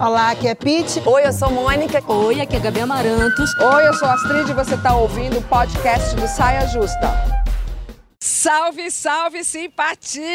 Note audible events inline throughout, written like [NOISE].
Olá, aqui é Pete. Oi, eu sou Mônica. Oi, aqui é Gabi Amarantos. Oi, eu sou Astrid e você está ouvindo o podcast do Saia Justa. Salve, salve simpatia!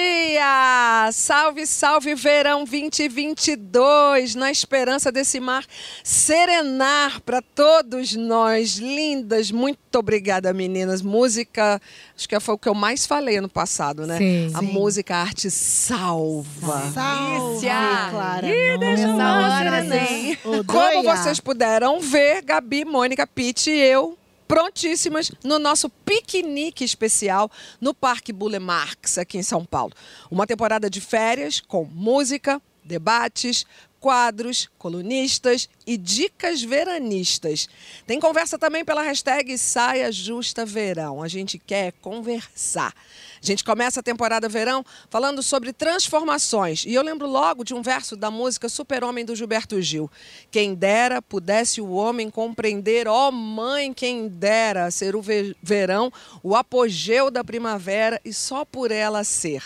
Salve, salve verão 2022, na esperança desse mar serenar para todos nós. Lindas, muito obrigada, meninas. Música, acho que foi o que eu mais falei ano passado, né? Sim. A Sim. música, a arte salva. Salve, Delícia. Clara. Ih, deixa eu Como vocês puderam ver, Gabi, Mônica, Pete e eu prontíssimas no nosso piquenique especial no Parque Bule Marx, aqui em São Paulo. Uma temporada de férias com música, debates, quadros, colunistas e dicas veranistas. Tem conversa também pela hashtag Saia Justa Verão. A gente quer conversar. A gente começa a temporada verão falando sobre transformações. E eu lembro logo de um verso da música Super-Homem do Gilberto Gil. Quem dera pudesse o homem compreender, ó mãe, quem dera ser o ve- verão, o apogeu da primavera e só por ela ser.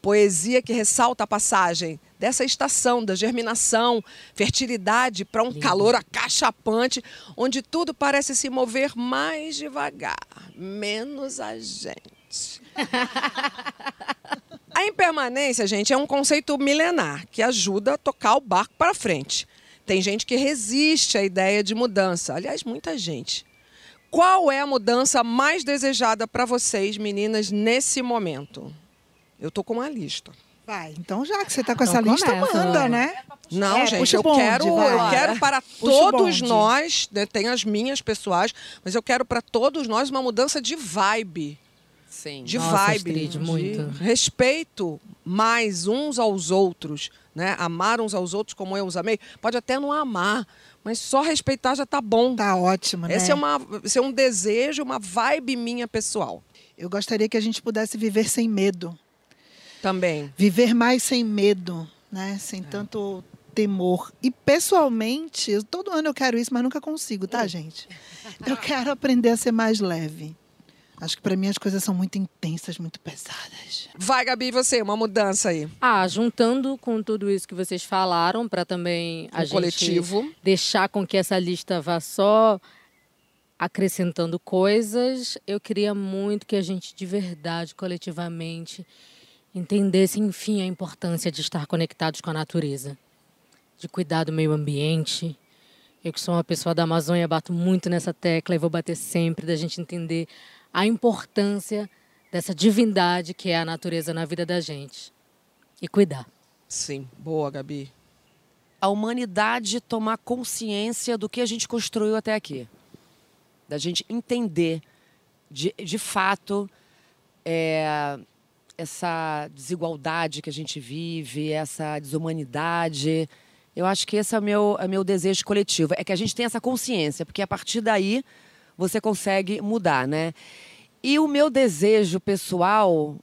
Poesia que ressalta a passagem dessa estação da germinação, fertilidade para um calor acachapante, onde tudo parece se mover mais devagar, menos a gente. [LAUGHS] A impermanência, gente, é um conceito milenar que ajuda a tocar o barco para frente. Tem gente que resiste à ideia de mudança. Aliás, muita gente. Qual é a mudança mais desejada para vocês, meninas, nesse momento? Eu tô com uma lista. Vai, então já que você tá com essa Então lista, começa, manda, né? Não, É, gente, eu bonde, quero, vai. eu quero para Puxa todos bonde. nós, né, tem as minhas pessoais, mas eu quero para todos nós uma mudança de vibe. Sim. de Nossa, vibe, Astrid, de muito. respeito mais uns aos outros, né? Amar uns aos outros como eu os amei. Pode até não amar, mas só respeitar já tá bom. Tá ótimo, né? Esse é, uma, esse é um desejo, uma vibe minha pessoal Eu gostaria que a gente pudesse viver sem medo. Também. Viver mais sem medo, né? Sem tanto temor. E pessoalmente, todo ano eu quero isso, mas nunca consigo, tá, gente? Eu quero aprender a ser mais leve. Acho que para mim as coisas são muito intensas, muito pesadas. Vai, Gabi, e você, uma mudança aí. Ah, juntando com tudo isso que vocês falaram, para também a O gente coletivo. deixar com que essa lista vá só acrescentando coisas, eu queria muito que a gente, de verdade, coletivamente, entendesse, enfim, a importância de estar conectados com a natureza, de cuidar do meio ambiente. Eu que sou uma pessoa da Amazônia, bato muito nessa tecla e vou bater sempre, da gente entender a importância dessa divindade que é a natureza na vida da gente. E cuidar. Sim, boa, Gabi. A humanidade tomar consciência do que a gente construiu até aqui. Da gente entender, de, de fato, é, essa desigualdade que a gente vive, essa desumanidade. Eu acho que esse é o meu, é meu desejo coletivo. É que a gente tenha essa consciência, porque a partir daí você consegue mudar, né? E o meu desejo pessoal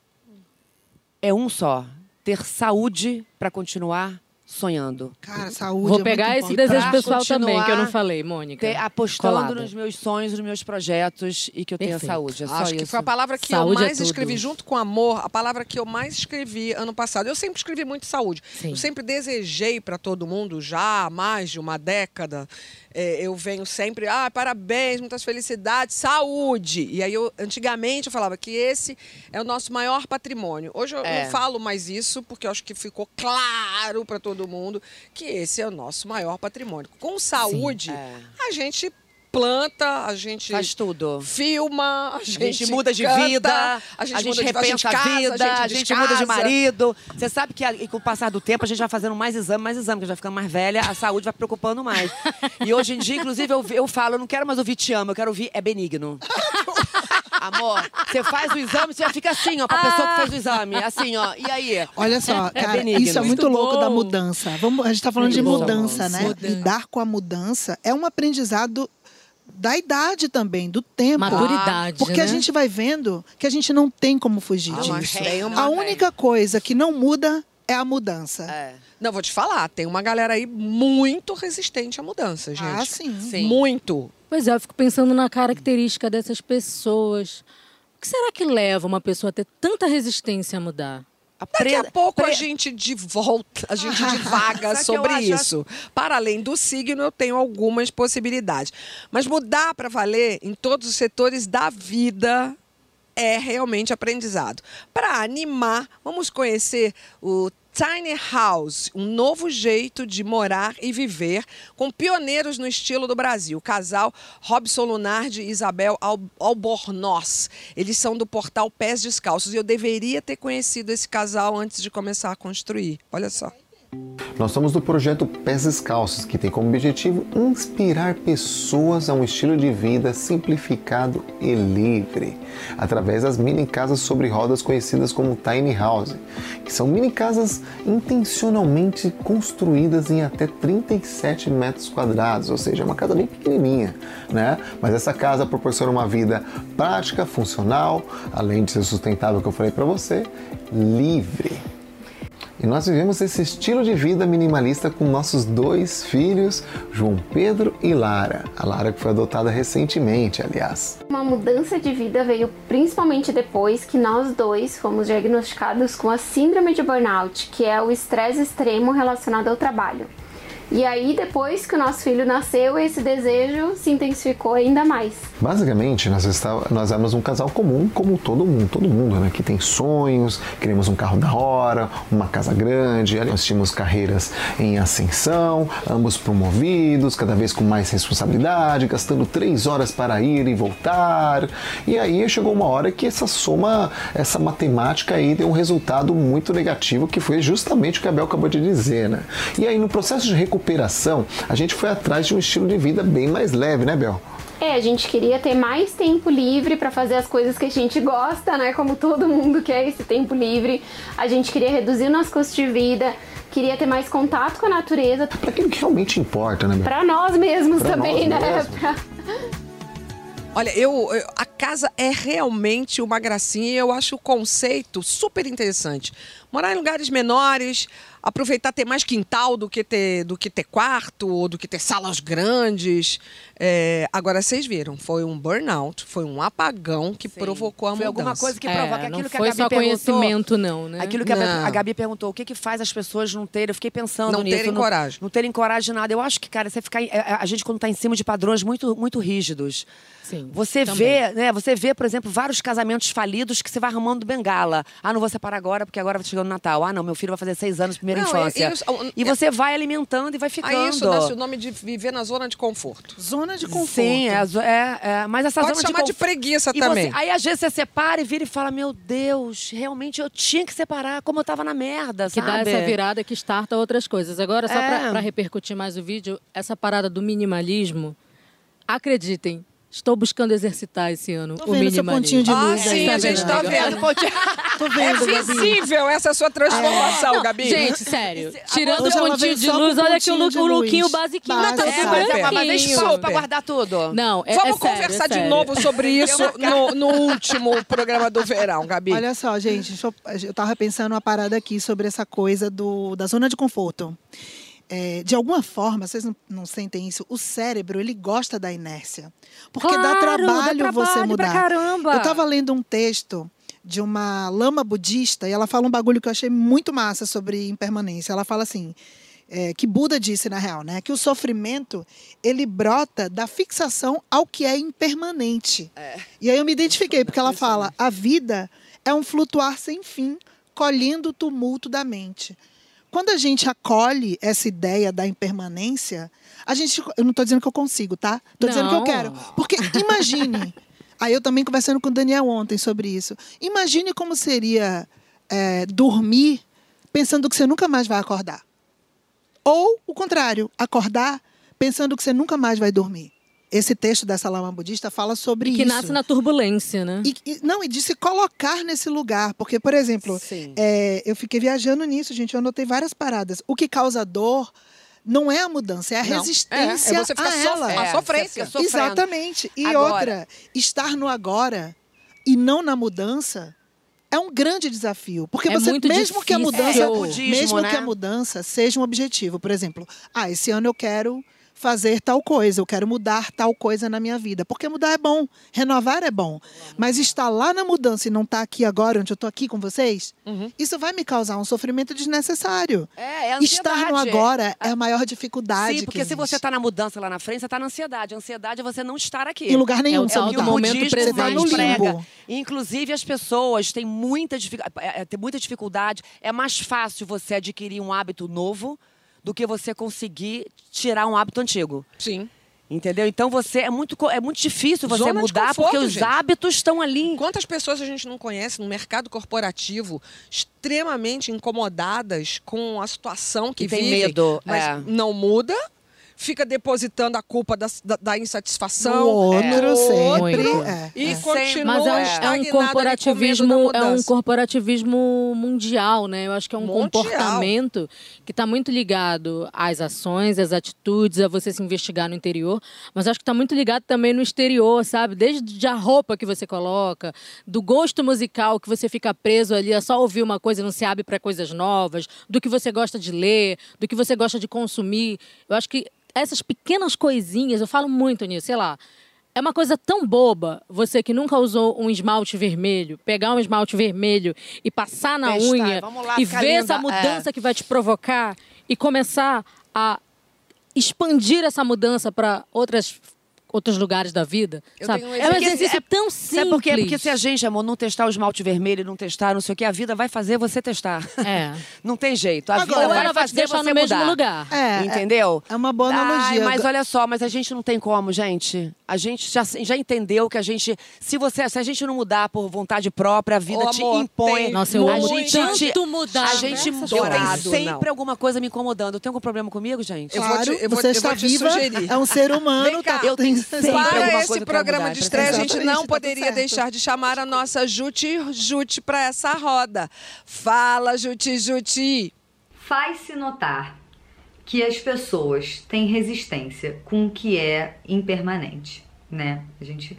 é um só: ter saúde para continuar sonhando. Cara, saúde Vou é pegar muito esse importante. desejo pessoal também, que eu não falei, Mônica. Ter, apostando Colada. nos meus sonhos, nos meus projetos e que eu tenha Perfeito. saúde. É só Acho isso. que foi a palavra que Saúde eu é mais tudo. escrevi, junto com amor, a palavra que eu mais escrevi ano passado. Eu sempre escrevi muito saúde. Sim. Eu sempre desejei para todo mundo, já há mais de uma década. é, eu venho sempre, ah, parabéns, muitas felicidades, saúde. E aí, eu, antigamente, eu falava que esse é o nosso maior patrimônio. Hoje eu É. não falo mais isso, porque eu acho que ficou claro para todo mundo que esse é o nosso maior patrimônio. Com saúde, É. a gente planta, a gente Faz tudo. filma, a A gente, muda de canta, vida, a gente, repensa a, casa, vida, a gente, muda de marido. Você sabe que com o passar do tempo a gente vai fazendo mais exame, mais exame, que já ficando mais velha, a saúde vai preocupando mais. [LAUGHS] E hoje em dia, inclusive, eu, eu falo, eu não quero mais ouvir te amo, eu quero ouvir é benigno. [LAUGHS] Amor, você faz o exame, você já fica assim, ó, pra pessoa que fez o exame. Assim, ó. E aí? Olha só, É cara, benigno. isso é muito, Muito louco da bom. mudança. Vamos, a gente está falando de Muito bom. mudança, né? Mudança. Lidar com a mudança é um aprendizado da idade também, do tempo. Maturidade, Porque a né? gente vai vendo que a gente não tem como fugir Ah, disso. A única coisa que não muda é a mudança. É. Não, vou te falar, tem uma galera aí muito resistente à mudança, gente. Ah, sim. Sim. Muito. Pois é, eu fico pensando na característica dessas pessoas. O que será que leva uma pessoa a ter tanta resistência a mudar? A Daqui a pouco a gente de volta, a gente [LAUGHS] divaga sobre acho? isso. Para além do signo, eu tenho algumas possibilidades. Mas mudar para valer em todos os setores da vida é realmente aprendizado. Para animar, vamos conhecer o Tiny House, um novo jeito de morar e viver, com pioneiros no estilo do Brasil. O casal Robson Lunardi e Isabel Al- Albornoz. Eles são do portal Pés Descalços. E eu deveria ter conhecido esse casal antes de começar a construir. Olha só. Nós somos do projeto Pés Descalços, que tem como objetivo inspirar pessoas a um estilo de vida simplificado e livre, através das mini casas sobre rodas conhecidas como Tiny House, que são mini casas intencionalmente construídas em até 37 metros quadrados, ou seja, uma casa bem pequenininha, né? Mas essa casa proporciona uma vida prática, funcional, além de ser sustentável que eu falei para você, livre. E nós vivemos esse estilo de vida minimalista com nossos dois filhos, João Pedro e Lara. A Lara que foi adotada recentemente, aliás. Uma mudança de vida veio principalmente depois que nós dois fomos diagnosticados com a síndrome de burnout, que é o estresse extremo relacionado ao trabalho. E aí, depois que o nosso filho nasceu, esse desejo se intensificou ainda mais. Basicamente, nós, está, nós éramos um casal comum, como todo mundo, todo mundo, né? Que tem sonhos, queremos um carro da hora, uma casa grande, nós tínhamos carreiras em ascensão, ambos promovidos, cada vez com mais responsabilidade, gastando três horas para ir e voltar. E aí chegou uma hora que essa soma, essa matemática aí deu um resultado muito negativo, que foi justamente o que a Bel acabou de dizer, né? E aí no processo de recuperação, a gente foi atrás de um estilo de vida bem mais leve, né, Bel? É, a gente queria ter mais tempo livre para fazer as coisas que a gente gosta, né? Como todo mundo quer esse tempo livre. A gente queria reduzir o nosso custo de vida, queria ter mais contato com a natureza, Para aquilo que realmente importa, né, Bel? para nós mesmos Pra também, nós né? mesmos. Pra- Olha, eu, eu- a casa é realmente uma gracinha e eu acho o conceito super interessante. Morar em lugares menores, aproveitar ter mais quintal do que ter, do que ter quarto, ou do que ter salas grandes. É, agora, vocês viram, foi um burnout, foi um apagão que Sim. provocou a Foi mudança. alguma coisa que É, provoca não aquilo que foi a Gabi só conhecimento, não, né? Aquilo que a, Não. a Gabi perguntou, o que, que faz as pessoas não terem? Eu fiquei pensando Não nisso. terem coragem. Não terem coragem de nada. Eu acho que, cara, você ficar. a gente, quando está em cima de padrões muito, muito rígidos. Sim, Você também. vê, né? Você vê, por exemplo, vários casamentos falidos que você vai arrumando bengala. Ah, não vou separar agora porque agora vai chegando o Natal. Ah, não, meu filho vai fazer seis anos, primeira Não, infância. é isso. E você vai alimentando e vai ficando. Aí isso dá o nome de viver na zona de conforto. Zona de conforto. Sim, é, é, é, mas essa Pode zona chamar de conf- preguiça E também. você- aí às vezes você separa e vira e fala: Meu Deus, realmente eu tinha que separar, como eu tava na merda, que sabe? dá essa virada que starta outras coisas. Agora, só É. para repercutir mais o vídeo, essa parada do minimalismo, acreditem, estou buscando exercitar esse ano Tô o vendo seu pontinho de Ah, luz aí. sim, a gente tá vendo. [LAUGHS] Tô É vendo, Gabi. visível essa sua transformação, Gabi. Gente, sério, tirando o pontinho de luz, olha aqui o, look, o lookinho basiquinho. Básico. Tá É, mas é, pra, Super. pra guardar tudo. Não, é, Vamos é sério, conversar é de sério. novo sobre isso no, no último programa do verão, Gabi. Olha só, gente, eu, eu tava pensando uma parada aqui sobre essa coisa do, da zona de conforto. É, de alguma forma, vocês não, não sentem isso? O cérebro, ele gosta da inércia. Porque dá Claro, dá trabalho você trabalho pra mudar. caramba. Eu estava lendo um texto de uma lama budista e ela fala um bagulho que eu achei muito massa sobre impermanência. Ela fala assim, é, que Buda disse na real, né? Que o sofrimento, ele brota da fixação ao que é impermanente. E aí eu me identifiquei, porque ela fala, a vida é um flutuar sem fim, colhendo o tumulto da mente. Quando a gente acolhe essa ideia da impermanência, a gente. Eu não estou dizendo que eu consigo, tá? Estou dizendo que eu quero. Porque imagine. [LAUGHS] aí eu também conversando com o Daniel ontem sobre isso. Imagine como seria é, dormir pensando que você nunca mais vai acordar. Ou o contrário, acordar pensando que você nunca mais vai dormir. Esse texto dessa lama budista fala sobre Que isso. nasce na turbulência, né? E, e- não, e de se colocar nesse lugar. Porque, por exemplo, é, eu fiquei viajando nisso, gente. Eu anotei várias paradas. O que causa dor não é a mudança, é a Não. resistência É, é você ficar a ela. a É, sofrência. você fica sofrendo. Exatamente. E Agora- outra, estar no agora e não na mudança é um grande desafio. Porque É você, muito mesmo que a difícil. mudança, É, budismo, mesmo né? que a mudança seja um objetivo, por exemplo, ah, esse ano eu quero fazer tal coisa, eu quero mudar tal coisa na minha vida. Porque mudar é bom, renovar é bom. Mas estar lá na mudança e não estar aqui agora, onde eu estou aqui com vocês, isso vai me causar um sofrimento desnecessário. É, é Estar no ansiedade. agora é a maior dificuldade. Sim, porque que se você está na mudança lá na frente, você está na ansiedade. A ansiedade é você não estar aqui. Em lugar nenhum, É o você tal não tá. momento budismo presente. tá no limbo. Inclusive, as pessoas têm muita, dificu- é, é, têm muita dificuldade. É mais fácil você adquirir um hábito novo do que você conseguir tirar um hábito antigo. Sim. Entendeu? Então você é muito, é muito difícil você Zona mudar conforto, porque os gente. hábitos estão ali. Quantas pessoas a gente não conhece no mercado corporativo extremamente incomodadas com a situação que E tem vivem, medo, mas é. não muda, fica depositando a culpa da, da, da insatisfação No outro, no sempre. outro, É, e é. continua Mas é um, é um corporativismo, é um corporativismo mundial, né? Eu acho que é um Mundial. comportamento que está muito ligado às ações, às atitudes, a você se investigar no interior, mas acho que está muito ligado também no exterior, sabe? Desde a roupa que você coloca, do gosto musical que você fica preso ali, é só ouvir uma coisa e não se abre para coisas novas, do que você gosta de ler, do que você gosta de consumir. Eu acho que essas pequenas coisinhas, eu falo muito nisso, sei lá. É uma coisa tão boba, você que nunca usou um esmalte vermelho, pegar um esmalte vermelho e passar na Testar, unha lá, e ver linda, essa é. mudança que vai te provocar e começar a expandir essa mudança para outras outros lugares da vida, Eu sabe? tenho um É um Porque- exercício é- tão simples. Sabe por quê? Porque se a gente, amor, não testar o esmalte vermelho, não testar, não sei o que, a vida vai fazer você testar. É. [LAUGHS] Não tem jeito. A Agora, vida Ou vai ela vai te fazer deixar você no mesmo mudar. lugar. É, Entendeu? É uma boa Ai, analogia. mas olha só, mas a gente não tem como, gente. A gente já, já entendeu que a gente. Se você, se a gente não mudar por vontade própria, a vida Ô, te amor, impõe. tem Nossa, eu a amo gente tanto te- mudar. A gente dourado, tenho sempre não. alguma coisa me incomodando. Tem algum problema comigo, gente? Eu vou Claro, te- eu vou- você eu está vou te viva, sugerir. é um ser humano. Vem cá, tá- eu tenho tem- sempre Para esse programa mudar, de estreia, a gente não tá poderia deixar de chamar a nossa Juti Juti para essa roda. Fala, Juti Juti. Faz-se notar que as pessoas têm resistência com o que é impermanente, né? A gente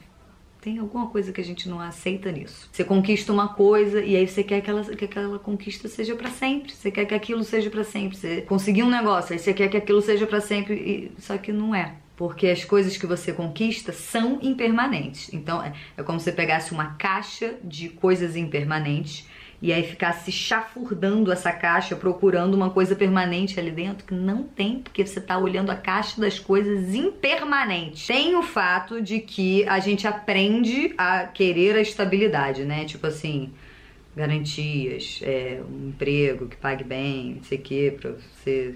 tem alguma coisa que a gente não aceita nisso. Você conquista uma coisa e aí você quer que, ela, que aquela conquista seja pra sempre. Você quer que aquilo seja pra sempre. Você conseguiu um negócio, aí você quer que aquilo seja pra sempre, e, só que não é. Porque as coisas que você conquista são impermanentes. Então é, é como se você pegasse uma caixa de coisas impermanentes e aí ficasse chafurdando essa caixa, procurando uma coisa permanente ali dentro, que não tem, porque você está olhando a caixa das coisas impermanentes. Tem o fato de que a gente aprende a querer a estabilidade, né? Tipo assim, garantias, é, um emprego que pague bem, não sei o quê, pra você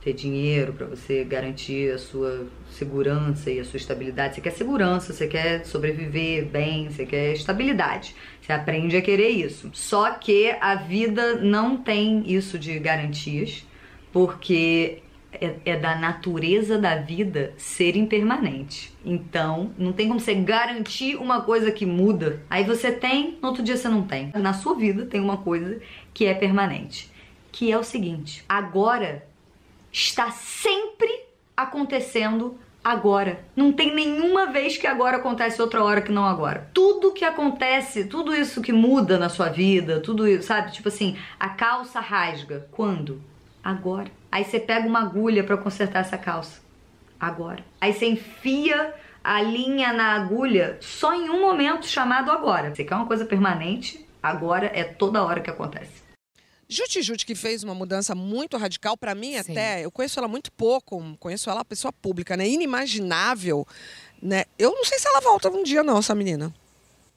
ter dinheiro, pra você garantir a sua segurança e a sua estabilidade. Você quer segurança, você quer sobreviver bem, você quer estabilidade. Você aprende a querer isso. Só que a vida não tem isso de garantias, porque é, é da natureza da vida ser impermanente. Então, não tem como você garantir uma coisa que muda. Aí você tem, no outro dia você não tem. Na sua vida tem uma coisa que é permanente, que é o seguinte: agora está sempre acontecendo agora. Não tem nenhuma vez que agora acontece outra hora que não agora. Tudo que acontece, tudo isso que muda na sua vida, tudo isso, sabe? Tipo assim, a calça rasga. Quando? Agora. Aí você pega uma agulha para consertar essa calça. Agora. Aí você enfia a linha na agulha só em um momento chamado agora. Você quer uma coisa permanente? Agora é toda hora que acontece. Juti Juti, que fez uma mudança muito radical, para mim Sim. até, eu conheço ela muito pouco, conheço ela pessoa pública, né? Inimaginável, né? Eu não sei se ela volta um dia não, essa menina.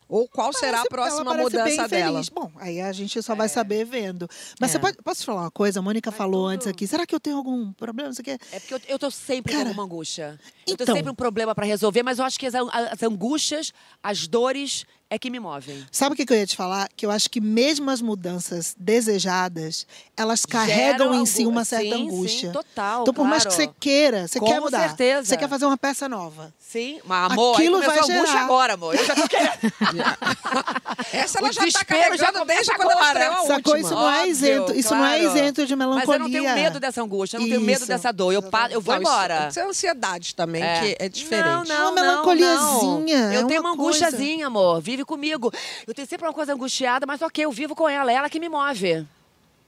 Ou qual será a Parece- próxima ela parece mudança bem dela. Bom, aí a gente só vai saber vendo. Mas É. você pode, posso te falar uma coisa? A Mônica falou antes aqui. Será que eu tenho algum problema? Não sei o quê. É porque eu, eu tô sempre Cara, com alguma angústia. Eu tô então- sempre um problema pra resolver, mas eu acho que as, as angústias, as dores é que me movem. Sabe o que eu ia te falar? Que eu acho que mesmo as mudanças desejadas, elas carregam Geram em si uma certa sim, angústia. Sim, total. Então, por mais que claro. você queira, você Com quer mudar. certeza. Você quer fazer uma peça nova. Sim, mas amor, Aquilo vai a angústia gerar. agora, amor. Eu já tô querendo. [LAUGHS] Essa ela O já tá carregando desde quando ela estreou a Sacou? última. Isso não é Óbvio, isento, isso não é claro. isento de Mas melancolia. eu não tenho medo dessa angústia, eu não tenho medo dessa dor. Eu, pa- eu vou Não, isso- embora. Isso é ansiedade também, que é diferente. Não, não, Uma não, melancoliazinha, não. é Eu tenho uma uma angustiazinha, amor. Vive comigo. Eu tenho sempre uma coisa angustiada, mas ok, eu vivo com ela. É ela que me move.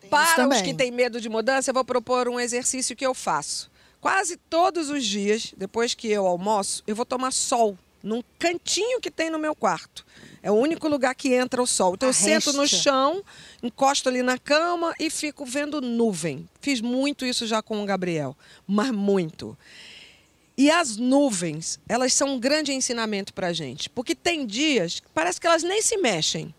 Para os que têm medo de mudança, eu vou propor um exercício que eu faço. quase todos os dias, depois que eu almoço, eu vou tomar sol num cantinho que tem no meu quarto. É o único lugar que entra o sol. Então eu sento no chão, encosto ali na cama e fico vendo nuvem. Fiz muito isso já com o Gabriel, mas muito. E as nuvens, elas são um grande ensinamento para gente, porque tem dias que parece que elas nem se mexem,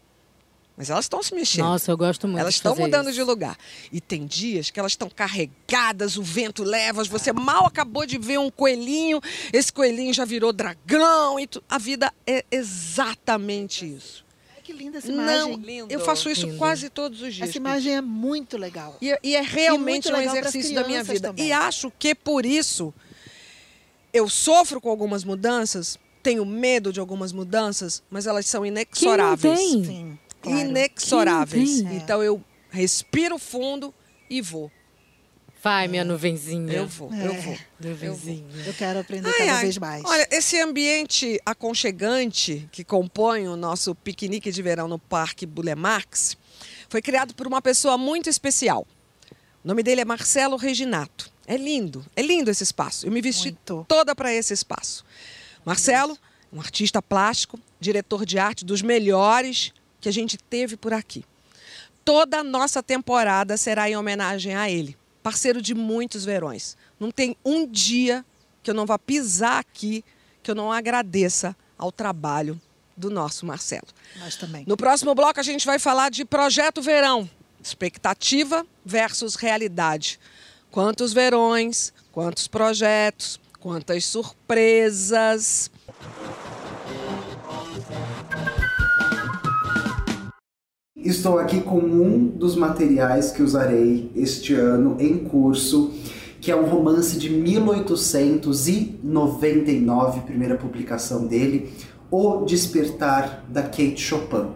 mas elas estão se mexendo. Nossa, eu gosto muito Elas estão mudando isso. de lugar. E tem dias que elas estão carregadas, o vento leva, você mal acabou de ver um coelhinho, esse coelhinho já virou dragão. E tu... A vida é exatamente isso. Ai, que linda essa Não, imagem. eu faço isso Lindo. quase todos os dias. Essa imagem é muito legal. E, e é realmente um exercício da minha vida. também. E acho que por isso eu sofro com algumas mudanças, tenho medo de algumas mudanças, mas elas são Quem inexoráveis. tem? Sim, claro. Inexoráveis. Quem tem? Então eu respiro fundo e vou. Vai, minha nuvenzinha. Eu vou, eu É. vou. Nuvenzinha. Eu quero aprender Ai, cada ai. vez mais. Olha, esse ambiente aconchegante que compõe o nosso piquenique de verão no Parque Bulemarx foi criado por uma pessoa muito especial. O nome dele é Marcelo Reginato. É lindo, é lindo esse espaço. Eu me vesti Muito. toda para esse espaço. Marcelo, um artista plástico, diretor de arte dos melhores que a gente teve por aqui. Toda a nossa temporada será em homenagem a ele, parceiro de muitos verões. Não tem um dia que eu não vá pisar aqui que eu não agradeça ao trabalho do nosso Marcelo. Nós também. No próximo bloco a gente vai falar de Projeto Verão, expectativa versus realidade. Quantos verões, quantos projetos, quantas surpresas. Estou aqui com um dos materiais que usarei este ano em curso, que é um romance de 1899, primeira publicação dele, O Despertar da Kate Chopin.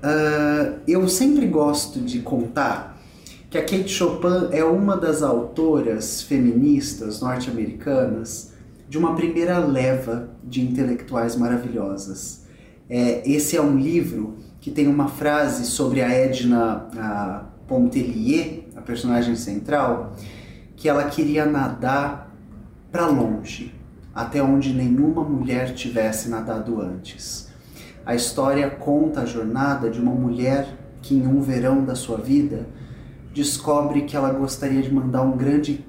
Ah, eu sempre gosto de contar que a Kate Chopin é uma das autoras feministas norte-americanas de uma primeira leva de intelectuais maravilhosas. É, esse é um livro que tem uma frase sobre a Edna a Pontellier, a personagem central, que ela queria nadar para longe, até onde nenhuma mulher tivesse nadado antes. A história conta a jornada de uma mulher que, em um verão da sua vida, descobre que ela gostaria de mandar um grande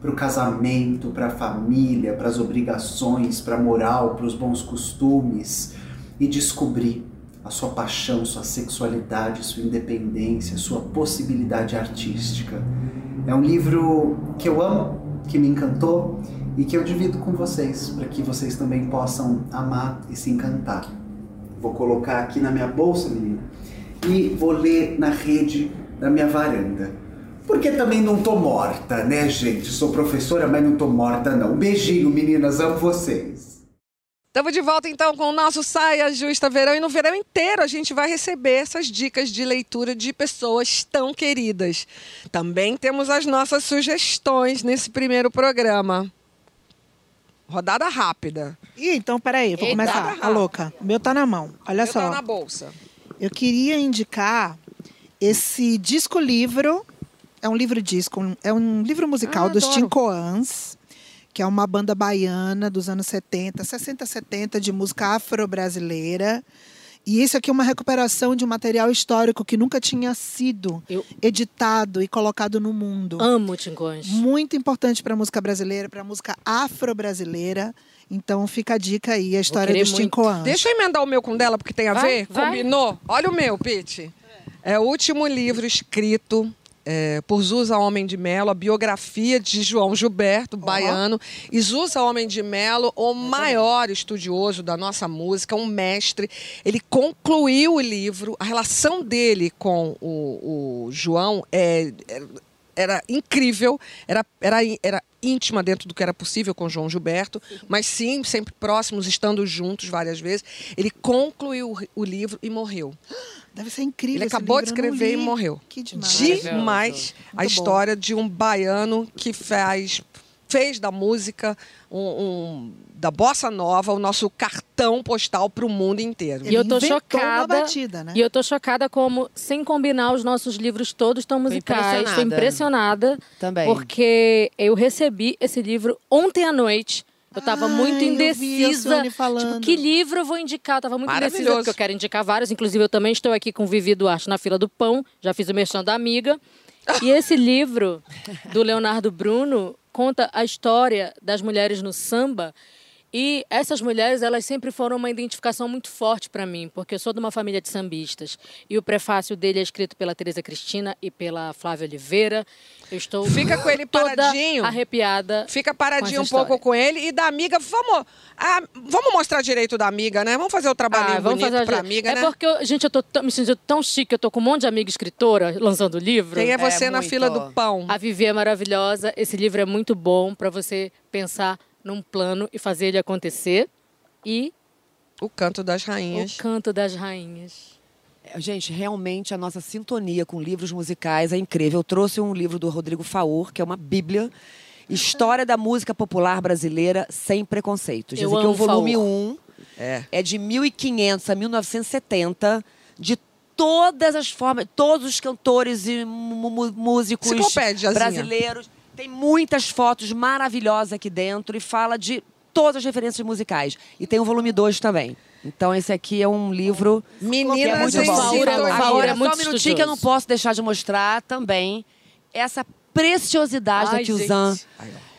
para o casamento, para a família, para as obrigações, para a moral, para os bons costumes e descobrir a sua paixão, sua sexualidade, sua independência, sua possibilidade artística. É um livro que eu amo, que me encantou e que eu divido com vocês, para que vocês também possam amar e se encantar. Vou colocar aqui na minha bolsa, menina, e vou ler na rede da minha varanda. Porque também não tô morta, né, gente? Sou professora, mas não tô morta, não. Beijinho, meninas, amo vocês. Estamos de volta então com o nosso Saia Justa Verão e no verão inteiro a gente vai receber essas dicas de leitura de pessoas tão queridas. Também temos as nossas sugestões nesse primeiro programa. Rodada rápida. Ih, então peraí, vou Eita. começar. A louca. O meu tá na mão. Olha Eu só. tá na bolsa. Eu queria indicar esse disco-livro. É um livro-disco, é um livro musical Ah, dos. Tincoãs, que é uma banda baiana dos anos 70, 60, 70, de música afro-brasileira. E isso aqui é uma recuperação de um material histórico que nunca tinha sido Eu editado e colocado no mundo. amo Tincões. Muito importante para a música brasileira, para a música afro-brasileira. Então fica a dica aí, a história dos muito. Tincoãs. Deixa eu emendar o meu com dela, porque tem a Vai, ver. vai. Combinou? Olha o meu, Pete. É o último livro escrito é, por Zusa Homem de Melo, a biografia de João Gilberto, baiano. E Zusa Homem de Melo, o maior estudioso da nossa música, um mestre. Ele concluiu o livro. A relação dele com o, o João é, era, incrível, era, era, era íntima dentro do que era possível com João Gilberto, mas sim, sempre próximos, estando juntos várias vezes. Ele concluiu o- o livro e morreu. Deve ser incrível. Ele esse acabou de escrever e morreu. Que demais. Demais a Muito bom. história de um baiano que faz fez da música, um, um- da bossa nova, o nosso cartão postal para o mundo inteiro. E eu tô chocada. batida, né? E eu tô chocada como, sem combinar, os nossos livros todos estão musicais. Estou impressionada. impressionada. Também. Porque eu recebi esse livro ontem à noite. Eu tava Ai, muito eu vi a indecisa. Tipo, que livro eu vou indicar? Eu tava muito indecisa, porque eu quero indicar vários. Inclusive, eu também estou aqui com o Vivi Duarte na fila do pão. Já fiz o merchan da amiga. E esse [LAUGHS] livro, do Leonardo Bruno, conta a história das mulheres no samba. E essas mulheres, elas sempre foram uma identificação muito forte para mim, porque eu sou de uma família de sambistas. E o prefácio dele é escrito pela Tereza Cristina e pela Flávia Oliveira. Eu estou Fica com ele paradinho. arrepiada. Fica paradinho um pouco com ele e da amiga, vamos, ah, vamos mostrar direito da amiga, né? Vamos fazer o trabalhinho Ah, vamos bonito fazer pra a- amiga, É né? porque, eu- gente, eu tô me sentindo tão chique, eu tô com um monte de amiga escritora lançando livro. Quem é você na muito. fila do pão? A Vivi é maravilhosa. Esse livro é muito bom para você pensar num plano e fazer ele acontecer. E O canto das o rainhas. canto das rainhas. É, Gente, realmente a nossa sintonia com livros musicais é incrível. Eu trouxe um livro do Rodrigo Faur, que é uma bíblia. História da música popular brasileira sem preconceitos. Eu Dizem que amo o volume Faur. 1 É. é de 1500 a 1970, de todas as formas, todos os cantores e músicos Enciclopédiazinha. brasileiros. Tem muitas fotos maravilhosas aqui dentro e fala de todas as referências musicais. E tem o volume 2 também. Então esse aqui é um livro que é Meninas muito bom. Faur é- sintonia. Faur Agora, é muito só um minutinho que eu não posso deixar de mostrar também essa preciosidade Ai, da gente.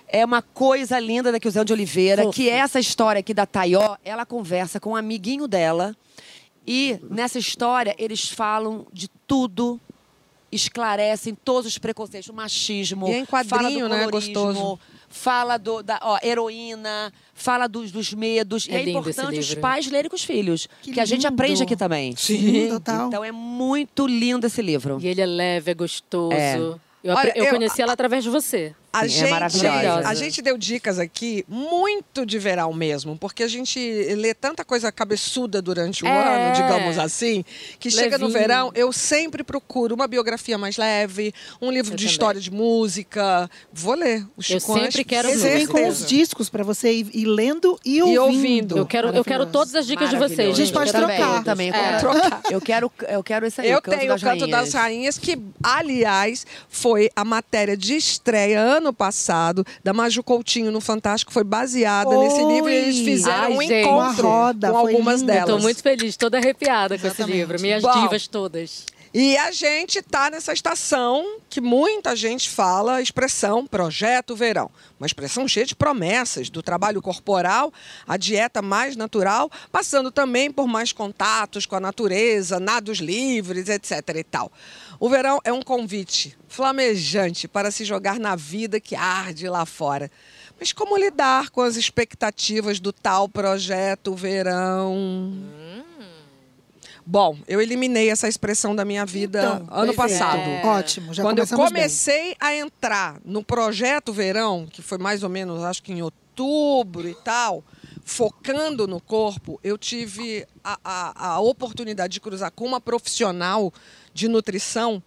É uma coisa linda da Kizan de Oliveira, Fofo. que essa história aqui da Taió, ela conversa com um amiguinho dela. E nessa história eles falam de tudo, esclarecem todos os preconceitos, o machismo, E é em fala quadrinho, do né? Gostoso. Fala do, da ó, heroína, fala dos, dos medos. É e é importante os pais lerem com os filhos. Que, Que a gente aprende aqui também. Sim. Total. Então é muito lindo esse livro. E ele é leve, é gostoso. É. Eu, Olha, eu eu- conheci ela através de você. A Sim, é gente, maravilhosa. a gente deu dicas aqui muito de verão mesmo, porque a gente lê tanta coisa cabeçuda durante o É. ano, digamos assim, que chega no Levinho. verão, eu sempre procuro uma biografia mais leve, um livro Eu de também. história de música. Vou ler. O Eu sempre Antes, quero Esse vem com os discos para você ir, ir lendo e ouvindo. ouvindo. Eu quero, eu quero todas as dicas de vocês. A gente pode Eu quero também, trocar. Eu também É. quero Trocar. [LAUGHS] Eu quero, eu quero esse aí, Eu tenho o Canto das Rainhas, que, aliás, foi a matéria de estreia ano passado da Maju Coutinho no Fantástico. Foi baseada Foi. nesse livro e eles fizeram Ai, um gente. encontro Uma roda, com algumas lindo. Eu delas. tô muito feliz, toda arrepiada com esse Exatamente. livro. Minhas Bom. divas todas. E a gente tá nessa estação que muita gente fala a expressão projeto verão. Uma expressão cheia de promessas, do trabalho corporal, a dieta mais natural, passando também por mais contatos com a natureza, nados livres, etc. e tal. O verão é um convite flamejante para se jogar na vida que arde lá fora. Mas como lidar com as expectativas do tal projeto verão? Bom, eu eliminei essa expressão da minha vida Então, ano perfeito. passado. É. Ótimo, já Quando eu começamos bem. comecei a entrar no projeto Verão, que foi mais ou menos, acho que em outubro e tal, focando no corpo, eu tive a, a, a oportunidade de cruzar com uma profissional de nutrição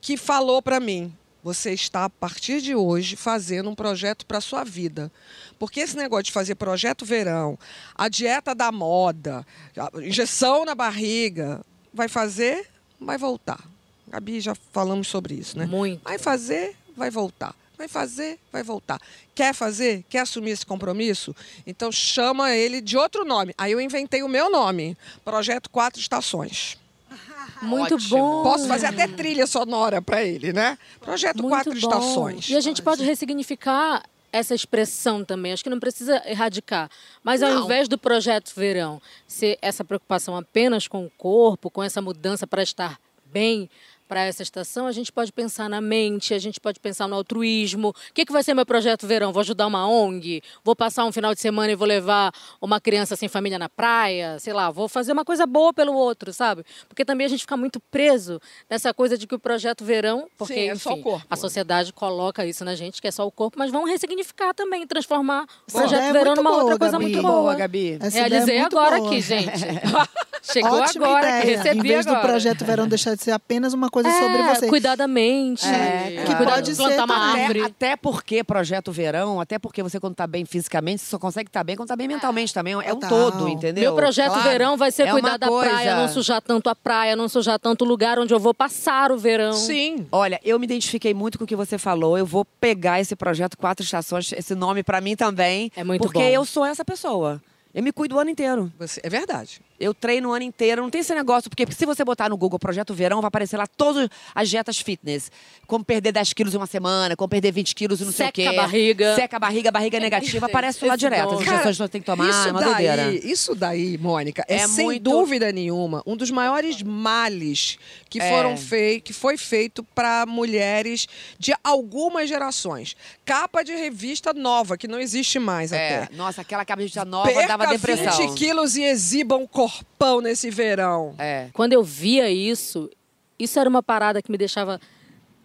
que falou para mim: você está, a partir de hoje, fazendo um projeto para a sua vida. Porque esse negócio de fazer projeto verão, a dieta da moda, a injeção na barriga, vai fazer, vai voltar. Gabi, já falamos sobre isso, né? Muito. Vai fazer, vai voltar. Vai fazer, vai voltar. Quer fazer? Quer assumir esse compromisso? Então chama ele de outro nome. Aí eu inventei o meu nome: Projeto Quatro Estações. [LAUGHS] Muito Ótimo. bom. Posso fazer até trilha sonora para ele, né? Projeto Muito Quatro bom. Estações. E a gente pode ressignificar essa expressão também. Acho que não precisa erradicar. Mas ao Não. invés do projeto verão ser essa preocupação apenas com o corpo, com essa mudança para estar bem para essa estação, a gente pode pensar na mente, a gente pode pensar no altruísmo. O que, que vai ser meu projeto verão? Vou ajudar uma ONG? Vou passar um final de semana e vou levar uma criança sem família na praia? Sei lá, vou fazer uma coisa boa pelo outro, sabe? Porque também a gente fica muito preso nessa coisa de que o projeto verão, porque Sim, é só o enfim, corpo. a sociedade coloca isso na gente, que é só o corpo, mas vamos ressignificar também, transformar o projeto é verão numa boa, outra coisa Gabi. muito Boa, boa. Gabi. Essa é Realizei muito agora boa. aqui, gente. [LAUGHS] Chegou Ótima agora, ideia. recebi Em vez agora. do projeto Verão deixar de ser apenas uma coisa sobre É, você. Cuidar da mente. É, que cuidar pode de ser plantar uma também. árvore. Até, até porque projeto verão, até porque você quando tá bem fisicamente, você só consegue estar bem quando tá bem mentalmente também. É um Total. todo, entendeu? Meu projeto Claro. verão vai ser É cuidar da coisa. praia, não sujar tanto a praia, não sujar tanto o lugar onde eu vou passar o verão. Sim. Olha, eu me identifiquei muito com o que você falou. Eu vou pegar esse projeto Quatro Estações, esse nome pra mim também. É muito porque bom. eu sou essa pessoa. Eu me cuido o ano inteiro. Você- é verdade. Eu treino o ano inteiro. Não tem esse negócio, porque se você botar no Google Projeto Verão, vai aparecer lá todas as dietas fitness. Como perder 10 quilos em uma semana, como perder 20 quilos e não sei o Seca quê. a barriga. Seca a barriga, barriga negativa, aparece lá direto. As injeções que você tem que tomar, isso é uma daí, doideira. Isso daí, Mônica, é, É sem muito- dúvida nenhuma um dos maiores males que É. foram feitos, que foi feito para mulheres de algumas gerações. Capa de revista nova, que não existe mais É, até. nossa, aquela cabeça nova Perca dava depressão. 20 quilos e exiba um corpão nesse verão. É. Quando eu via isso, isso era uma parada que me deixava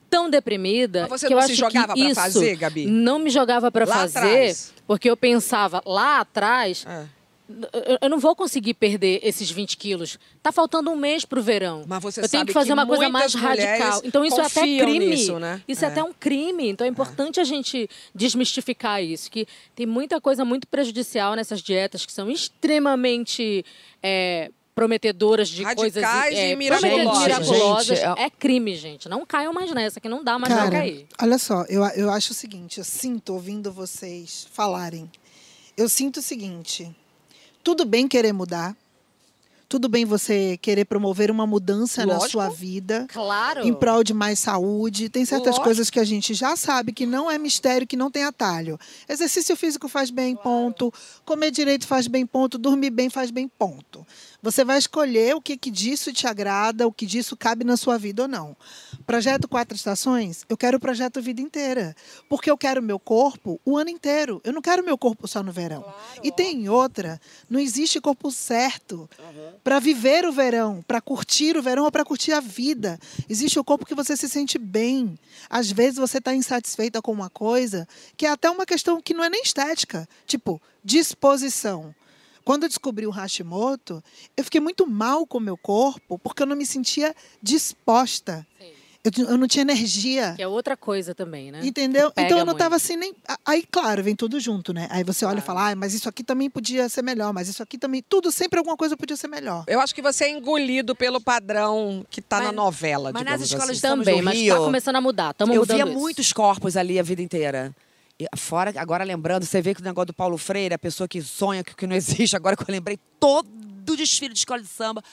tão deprimida Mas você que eu não acho se jogava que pra isso fazer, Gabi? Não me jogava pra Lá fazer, atrás. porque eu pensava lá atrás, É. eu- não vou conseguir perder esses 20 quilos. Tá faltando um mês pro verão. Mas você eu tenho sabe que fazer que uma coisa mais radical. Então isso é até crime. nisso, né? Isso é. É. até um crime. Então é importante a gente desmistificar isso, que tem muita coisa muito prejudicial nessas dietas que são extremamente é, prometedoras de coisas Radicais é, e miraculosas. miraculosas. Gente, é crime, gente. Não caiam mais nessa, que não dá mais pra Cara, cair. olha só, eu, eu acho o seguinte, eu sinto ouvindo vocês falarem. Eu sinto o seguinte: tudo bem querer mudar, tudo bem você querer promover uma mudança na Lógico. sua vida. Claro. Em prol de mais saúde. Tem certas Lógico. coisas que a gente já sabe que não é mistério, que não tem atalho. Exercício físico faz bem, ponto. Comer direito faz bem, ponto. Dormir bem faz bem, ponto. Você vai escolher o que, que disso te agrada, o que disso cabe na sua vida ou não. Projeto Quatro Estações, eu quero o projeto vida inteira. Porque eu quero meu corpo o ano inteiro. Eu não quero meu corpo só no verão. e tem outra, não existe corpo certo para viver o verão, para curtir o verão ou para curtir a vida. Existe o corpo que você se sente bem. Às vezes você está insatisfeita com uma coisa que é até uma questão que não é nem estética, tipo disposição. Quando eu descobri o Hashimoto, eu fiquei muito mal com o meu corpo porque eu não me sentia disposta. Eu, eu não tinha energia. Que é outra coisa também, né? Entendeu? Então eu não muito. estava assim nem. Aí, claro, vem tudo junto, né? Aí você olha e fala, ah, mas isso aqui também podia ser melhor, mas isso aqui também. Tudo, sempre alguma coisa podia ser melhor. Eu acho que você é engolido pelo padrão que tá Mas- na novela, mas nas escolas assim. de Também, mas Rio, tá começando a mudar. Estamos eu mudando via isso. muitos corpos ali a vida inteira. Fora, agora lembrando, você vê que o negócio do Paulo Freire, a pessoa que sonha que, que não existe, [LAUGHS] agora que eu lembrei, todo desfile de escola de samba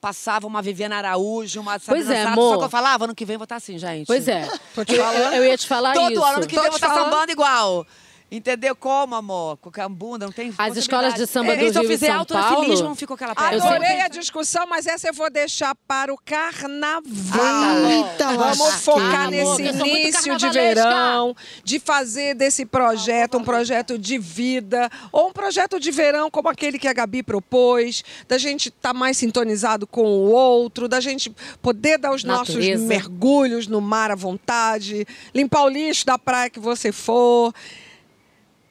passava uma Viviana Araújo, uma Pois Sabrina é, Sato, amor. Só que eu falava, ano que vem eu vou estar assim, gente. Pois é. Eu, [LAUGHS] eu ia te falar Todo isso. ano, ano que vem vou estar falando. sambando igual. Entendeu? Como, amor? Com a bunda, não tem As escolas de samba é, do Rio e fizer São autofilismo, Paulo- não fica aquela. Eu Adorei sempre- a discussão, mas essa eu vou deixar para o carnaval. Eita, Vamos lasqueira. focar nesse início de verão, de fazer desse projeto um projeto de vida, ou um projeto de verão como aquele que a Gabi propôs, da gente estar mais sintonizado com o outro, da gente poder dar os nossos Natureza. mergulhos no mar à vontade, limpar o lixo da praia que você for.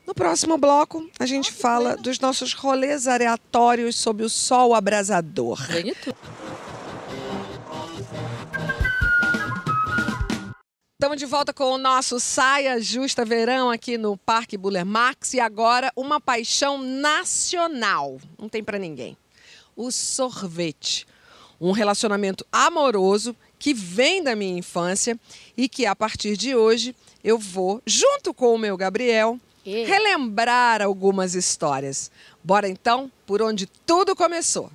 No próximo bloco, a gente fala dos nossos rolês aleatórios sob o sol abrasador. Tudo. Estamos de volta com o nosso Saia Justa Verão aqui no Parque Buller Max e agora uma paixão nacional. Não tem pra ninguém. O sorvete. Um relacionamento amoroso que vem da minha infância e que a partir de hoje eu vou, junto com o meu Gabriel, E? relembrar algumas histórias. Bora então por onde tudo começou.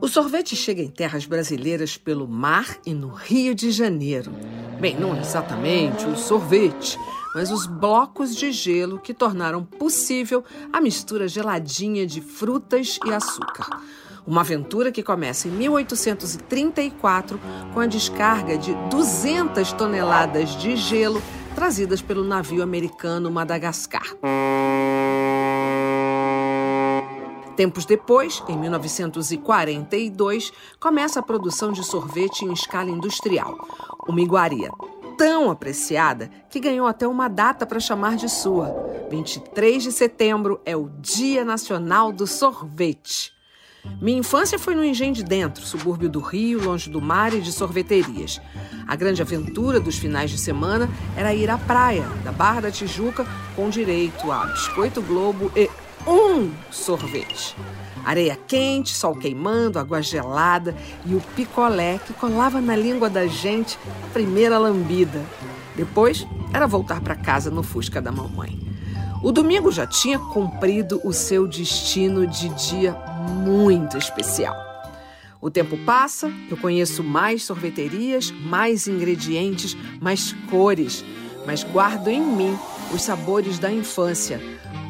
O sorvete chega em terras brasileiras pelo mar e no Rio de Janeiro. Bem, não exatamente o sorvete, mas os blocos de gelo que tornaram possível a mistura geladinha de frutas e açúcar. Uma aventura que começa em 1834 com a descarga de 200 toneladas de gelo trazidas pelo navio americano Madagascar. Tempos depois, em 1942, começa a produção de sorvete em escala industrial. Uma iguaria tão apreciada que ganhou até uma data para chamar de sua. 23 de setembro é o Dia Nacional do Sorvete. Minha infância foi no Engenho de Dentro, subúrbio do Rio, longe do mar e de sorveterias. A grande aventura dos finais de semana era ir à praia, da Barra da Tijuca, com direito a biscoito Globo e um sorvete. Areia quente, sol queimando, água gelada e o picolé que colava na língua da gente, primeira lambida. Depois era voltar para casa no Fusca da mamãe. O domingo já tinha cumprido o seu destino de dia muito especial. O tempo passa, eu conheço mais sorveterias, mais ingredientes, mais cores, mas guardo em mim os sabores da infância: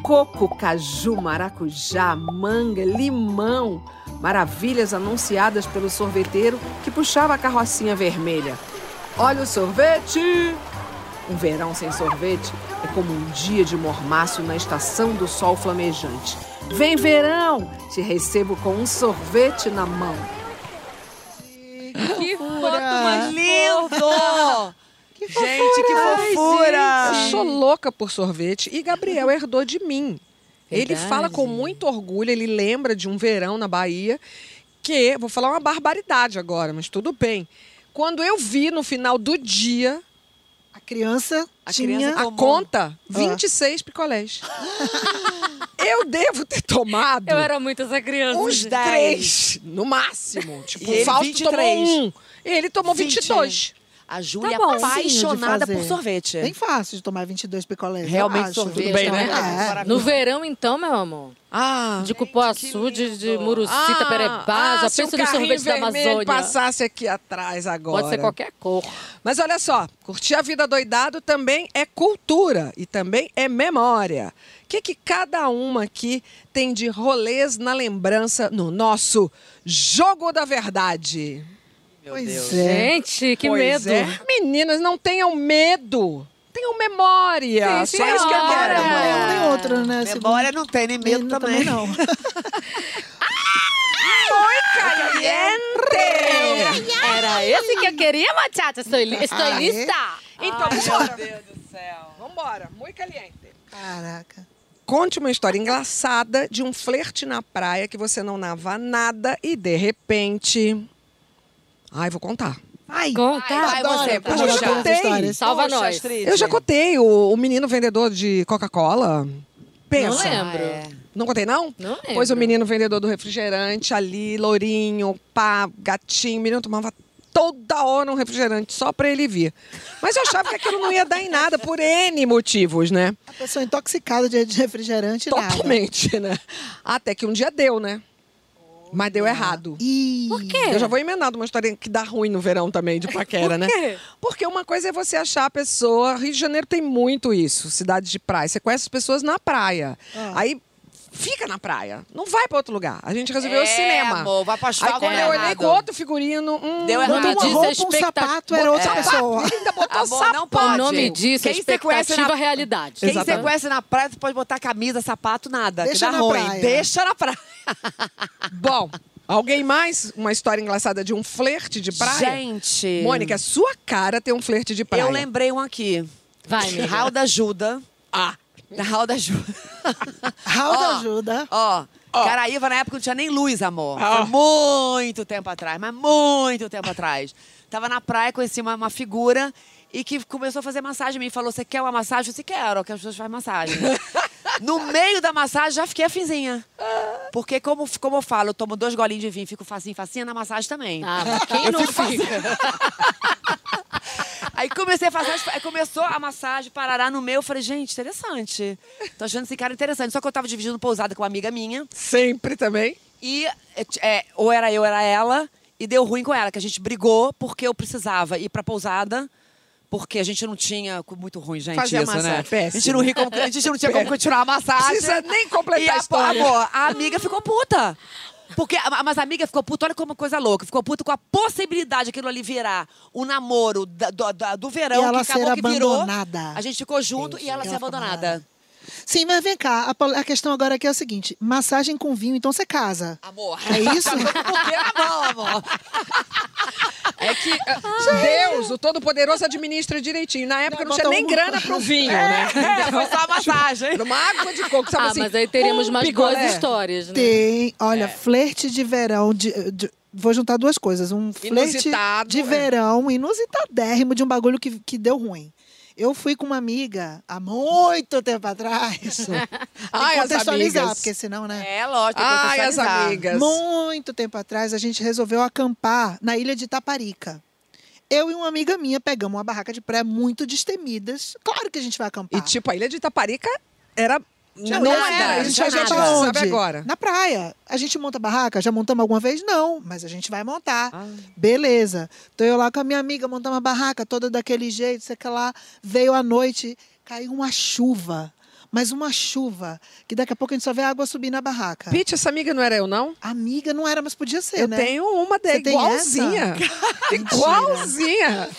coco, caju, maracujá, manga, limão. Maravilhas anunciadas pelo sorveteiro que puxava a carrocinha vermelha. Olha o sorvete! Um verão sem sorvete é como um dia de mormaço na estação do sol flamejante. Vem verão, te recebo com um sorvete na mão. Que foto mais Lindo! Gente, que fofura! Eu sou louca por sorvete e Gabriel herdou de mim. Ele Verdade. fala com muito orgulho, ele lembra de um verão na Bahia que, vou falar uma barbaridade agora, mas tudo bem. Quando eu vi no final do dia A criança A tinha. criança a conta, 26 picolés. [LAUGHS] eu devo ter tomado Eu era muito essa criança. uns gente. 10, no máximo. Tipo, E ele o Fausto 23. tomou um. Ele tomou 20. 22. A Júlia Tá é apaixonada por sorvete. Bem fácil de tomar 22 picolés. Realmente, sorvete Tudo bem, né? coisa É. No verão, então, meu amor. Ah, De cupuaçu, de, de murucita, ah, perebá. Já se pensa no sorvete da Amazônia. passasse aqui atrás agora. Pode ser qualquer cor. Mas olha só, curtir a vida doidado também é cultura e também é memória. O que, que cada uma aqui tem de rolês na lembrança no nosso Jogo da Verdade? Meu Pois Deus. é. Gente, que Pois medo. é. Meninas, não tenham medo. Tenham memória. Sim, Só isso que eu quero. Não, não tem outra, né? Memória não tem, nem medo Menina também. não. [LAUGHS] Caliente! Era esse que eu queria, Machata. Estou, li- estou Ah, é? lista. Então, Meu vambora. Deus do céu. Vambora. Muito caliente. Caraca. Conte uma história engraçada de um flerte na praia que você não nava nada e de repente. Ai, vou contar. Ai, Conta. Vai você, eu já contei. Salva Puxa, nós. Astrid. Eu já contei o, o menino vendedor de Coca-Cola. Pensa. Não lembro. Ah, é. Não contei, não? Não lembro. Pois o menino vendedor do refrigerante ali, lourinho, pá, gatinho, o menino tomava toda hora um refrigerante só pra ele vir. Mas eu achava que aquilo não ia dar em nada por N motivos, né? A pessoa intoxicada de refrigerante nada. Totalmente, né? Até que um dia deu, né? Mas deu errado. Ih, Por quê? Eu já vou emendando uma história que dá ruim no verão também, de [LAUGHS] paquera, né? quê? Porque uma coisa é você achar a pessoa. Rio de Janeiro tem muito isso, cidade de praia. Você conhece as pessoas na praia. Ah. Aí fica na praia. Não vai pra outro lugar. A gente resolveu o É, cinema. amor, vai pro Aí quando eu olhei com outro figurino. Hum, Deu O errado. uma disso é roupa, um sapato, era outra É. pessoa. [LAUGHS] Ainda botou Amor, sapato. não pode. O nome disso é Quem você conhece expectativa na- realidade. Quem Exatamente. você conhece na praia, você pode botar camisa, sapato, nada. Deixa na ruim. praia. Deixa na praia. [LAUGHS] [LAUGHS] Bom, alguém mais? Uma história engraçada de um flerte de praia? Gente. Mônica, é sua cara tem um flerte de praia. Eu lembrei um aqui. Vai. Raul da Ajuda. Ah, Raul da Ajuda. Raul ajuda. Ó, Caraíva na época não tinha nem luz, amor. Ó. Foi muito tempo atrás, mas muito tempo atrás. Tava na praia, conheci uma, uma figura e que começou a fazer massagem em mim. Falou, você quer uma massagem? Eu disse, quero, que as pessoas fazem massagem. [LAUGHS] no meio da massagem, já fiquei afinzinha. Porque, como, como eu falo, eu tomo dois golinhos de vinho, fico facinho, facinha, na massagem também. Ah, mas quem não fica? [LAUGHS] Aí comecei a fazer, aí começou a massagem, parará no meu. Eu falei, gente, interessante. Tô achando esse cara interessante. Só que eu tava dividindo pousada com uma amiga minha. sempre também. E é, é, ou era eu, ou era ela. E deu ruim com ela, que a gente brigou porque eu precisava ir pra pousada. Porque a gente não tinha. Muito ruim, gente. Fazer a isso, massagem, né? péssimo. A gente não, ri como- a gente não tinha como [LAUGHS] continuar a massagem. Precisa nem completar e a história. Amor, a amiga ficou puta. Porque, a- mas a amiga ficou puta, olha como uma coisa louca. Ficou puta com a possibilidade de aquilo ali virar o namoro da- do, da- do verão, E ela que acabou ser que virou. abandonada. A gente ficou junto e ela Ela abandonada. Sim, mas vem cá. A, questão agora aqui é o seguinte: massagem com vinho, então você casa. Amor. É isso? [LAUGHS] Na mão, amor. É É que ah, Deus, o Todo-Poderoso, administra direitinho. Na época não, Bota tinha nem um- grana pro [LAUGHS] vinho, né? É, foi só a massagem. Era uma água de coco, sabe Ah, assim? mas aí teríamos um mais picolé. duas histórias, né? Tem, olha, É. flerte de verão. de- de- vou juntar duas coisas. Um flerte Inusitado, de é. verão, inusitadérrimo de um bagulho que, que deu ruim. Eu fui com uma amiga há muito tempo atrás. [LAUGHS] Ai, as contextualizar, amigas. porque senão, né? É, lógico. Ai, as amigas. Muito tempo atrás, a gente resolveu acampar na ilha de Taparica. Eu e uma amiga minha pegamos uma barraca de praia muito destemidas. Claro que a gente vai acampar. E tipo, a ilha de Itaparica era. Não, não era, era. a A gente vai já acampar sabe onde? agora. Na praia. A gente monta barraca? Já montamos alguma vez? Não, mas a gente vai montar. Ah. Beleza. Tô eu lá com a minha amiga, montamos uma barraca toda daquele jeito, sei que lá. Veio a noite, caiu uma chuva. Mas uma chuva, que daqui a pouco a gente só vê a água subir na barraca. Pete, essa amiga não era eu, não? Amiga não era, mas podia ser, Eu né? tenho uma tem igualzinha. [LAUGHS] igualzinha.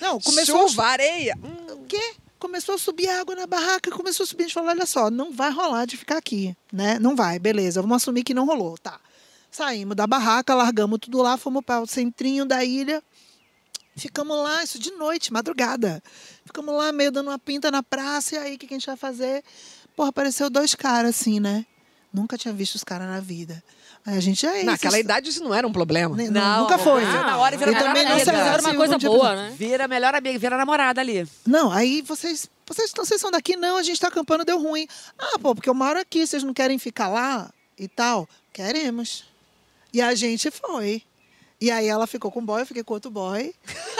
Não, começou a Chuva, areia. Hum, O quê? Começou a subir água na barraca, começou a subir. A gente falou: olha só, não vai rolar de ficar aqui, né? Não vai, beleza, vamos assumir que não rolou, tá. Saímos da barraca, largamos tudo lá, fomos para o centrinho da ilha. Ficamos lá, isso de noite, madrugada. Ficamos lá, meio dando uma pinta na praça, e aí o que, que a gente vai fazer? Porra, apareceu dois caras assim, né? Nunca tinha visto os caras na vida. Aí a gente, aí. Naquela vocês- idade isso não era um problema. Nem- Não, nunca foi. aconteceu na hora e vira também melhor amiga. se Era uma um coisa dia- boa, né? Vira melhor amiga, vira namorada ali. Não, aí vocês. Vocês, vocês são daqui? Não, a gente tá acampando, deu ruim. Ah, pô, porque eu moro aqui, vocês não querem ficar lá e tal? Queremos. E a gente foi. E aí ela ficou com o boy, eu fiquei com outro boy. [LAUGHS]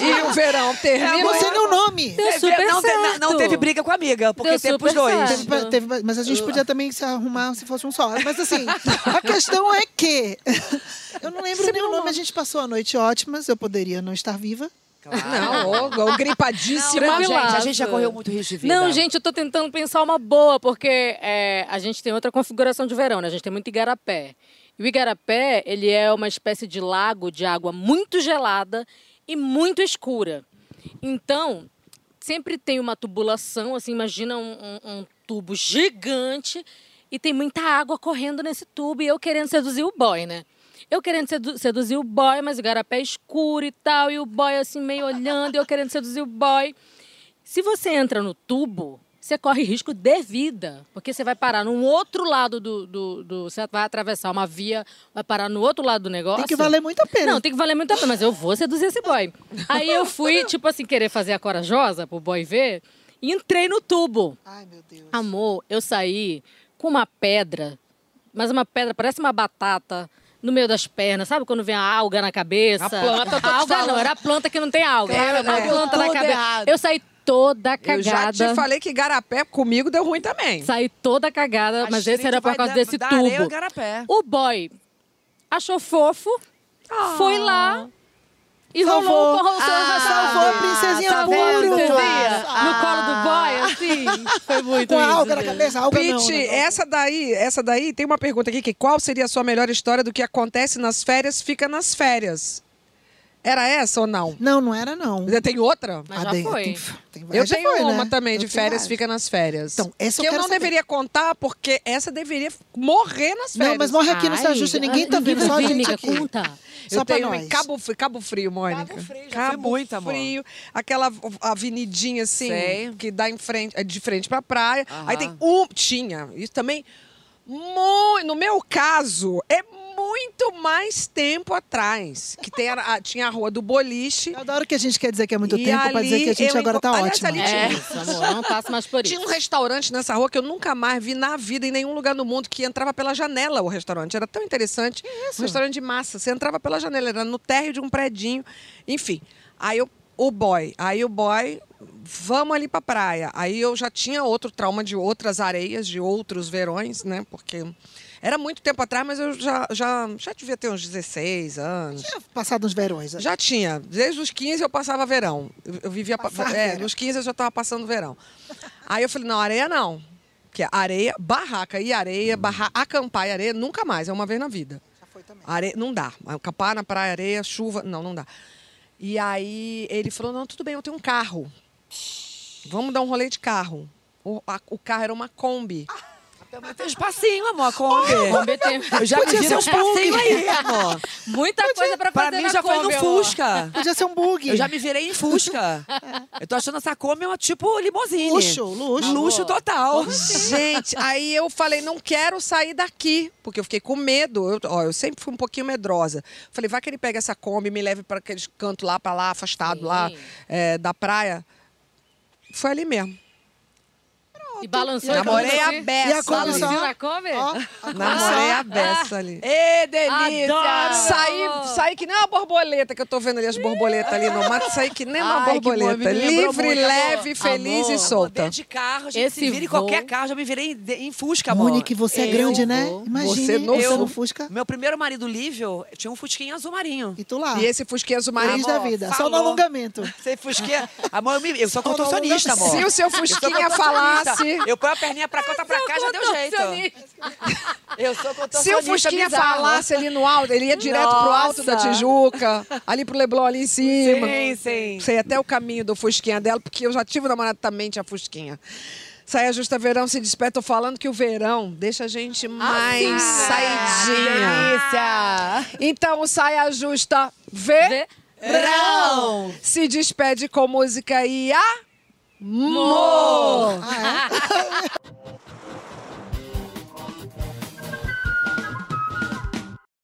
E o verão terminou. Eu não sei nem o nome. Deu super não, te- não- não certo. teve briga com a amiga, porque Deu teve pros dois. certo. Teve- teve- mas a gente podia também se arrumar se fosse um só. Mas assim, a questão é que. [LAUGHS] Eu não lembro nem o nome, a gente passou a noite ótimas, eu poderia não estar viva. Não, ô, ô, gripadíssima. Não, gente, a gente já correu muito risco de vida. Não, gente, eu tô tentando pensar uma boa, porque é, a gente tem outra configuração de verão, né? A gente tem muito igarapé. O igarapé, ele é uma espécie de lago de água muito gelada e muito escura. Então, sempre tem uma tubulação, assim, imagina um, um- um tubo gigante e tem muita água correndo nesse tubo e eu querendo seduzir o boy, né? Eu querendo sedu- seduzir o boy, mas o igarapé é escuro e tal, e o boy assim meio olhando, e eu querendo seduzir o boy. Se você entra no tubo, você corre risco de vida, porque você vai parar num outro lado do, do, do- Você vai atravessar uma via, vai parar no outro lado do negócio. Tem que valer muito a pena. Não, tem que valer muito a pena, mas eu vou seduzir esse boy. Aí eu fui, tipo assim, querer fazer a corajosa pro boy ver, e entrei no tubo. Ai, meu Deus. Amor, eu saí com uma pedra, mas uma pedra, parece uma batata, no meio das pernas. Sabe quando vem a alga na cabeça? A planta, A alga falando. não, era a planta que não tem alga. Era, a né? planta na Tudo cabeça. errado. Eu saí toda Eu já cagada. te falei que garapé comigo deu ruim também. Saí toda cagada, A mas esse era por causa dar- desse dar tubo. igarapé. O boy achou fofo, foi lá e Salvou. rolou, rolou, Ah, salvou a princesinha tá puro. Ah. No colo do boy, assim. Foi muito Com a isso, alga na cabeça, alga não. Pete, né? essa daí, essa daí tem uma pergunta aqui que qual seria a sua melhor história do que acontece nas férias fica nas férias? Era essa ou não? Não, não era não. Você tem outra? Mas Ah, já tem- foi. tem- tem Eu já tenho foi, uma né? também de Eu férias várias. fica nas férias. Então, essa eu que eu quero não saber. deveria contar porque essa deveria morrer nas férias. Não, mas morre aqui, não se Ai, ajusta, ninguém tá vendo, só a gente aqui. conta. Eu Só pra tenho nós. em Cabo, Cabo Frio, Mônica. Cabo Frio, já fui muito, amor. Frio, aquela avenidinha assim, Sei. que dá em frente, é de frente pra praia. Aham. Aí tem um, tinha, isso também, muito, no meu caso, é muito mais tempo atrás, que tem a- a- tinha a rua do boliche. Eu adoro que a gente quer dizer que é muito E tempo pra dizer que a ali gente agora tá aliás, ótimo. ali É tinha- isso, amor. Não passo mais por isso. Tinha um restaurante nessa rua que eu nunca mais vi na vida, em nenhum lugar no mundo, que entrava pela janela o restaurante. Era tão interessante. Um restaurante de massa. Você entrava pela janela, era no térreo de um predinho. Enfim. Aí eu, o boy. Aí o boy, vamos ali pra praia. Aí eu já tinha outro trauma de outras areias, de outros verões, né? Porque era muito tempo atrás, mas eu já, já, já devia ter uns 16 anos. Tinha passado uns verões. Já tinha. Desde os 15 eu passava verão. Eu, eu vivia. pa- Passar é, verão. nos 15 eu já estava passando verão. Aí eu falei: não, areia não. Que é areia, barraca e areia, barra, acampar e areia, nunca mais. É uma vez na vida. Já foi também. Areia, não dá. Acampar na praia, areia, chuva, não, não dá. E aí ele falou: não, tudo bem, eu tenho um carro. Vamos dar um rolê de carro. O, a- o carro era uma Kombi. [LAUGHS] Tem um espacinho, amor, a Kombi. Kombi tem- Eu já Podia ser um espacinho aí, amor. Muita coisa pra Pra fazer mim na já foi no Kombi, amor. Fusca. Podia ser um bug. Eu já me virei em Fusca. Eu tô achando essa Kombi uma tipo limousine. Luxo, luxo. Luxo total. Gente, aí eu falei, não quero sair daqui, porque eu fiquei com medo. Eu, ó, eu sempre fui um pouquinho medrosa. Falei, vai que ele pega essa Kombi e me leve para aqueles cantos lá, para lá, afastado Sim. lá é, da praia. Foi ali mesmo. E balançou Namorei a beça. E a Balançou Kombi? Ó, Namorei a beça ali. Ê, delícia! Adoro! Saí, saí que nem uma borboleta, que eu tô vendo ali as borboletas ali no mato. Saí que nem uma Ai, que bom, borboleta. me lembrou Livre, muito, amor. leve, feliz Amor, e solta. Dentro de carro, gente Esse se vira em voo- qualquer carro. Já me virei em, em Fusca, amor. Monique, você é Eu grande, né? vou. Imagina. Você não- você Eu- no Fusca. Meu primeiro marido, Lívio, tinha um Fusquinha azul marinho. E tu lá. E esse Fusquinha azul marinho. Feliz da vida. Só falou. no alongamento. Você Fusquinha... Amor, eu, me- eu sou no contorcionista, amor. Se o seu Eu sou Fusquinha contorcionista. falasse. [LAUGHS] Eu ponho a perninha pra cá, outra pra cá, já deu jeito. Eu sou [LAUGHS] Se o Fusquinha bizarro. falasse ali no alto, ele ia direto pro alto da Nossa. Tijuca, ali pro Leblon ali em cima. Sim, sim. Sei até o caminho do Fusquinha dela, porque eu já tive namorado também, tinha Fusquinha. Saia Justa Verão se desperta. Tô falando que o verão deixa a gente mais saidinha. Delícia! Então, o Saia Justa Verão! se despede com música e a... Amor! Ah, é?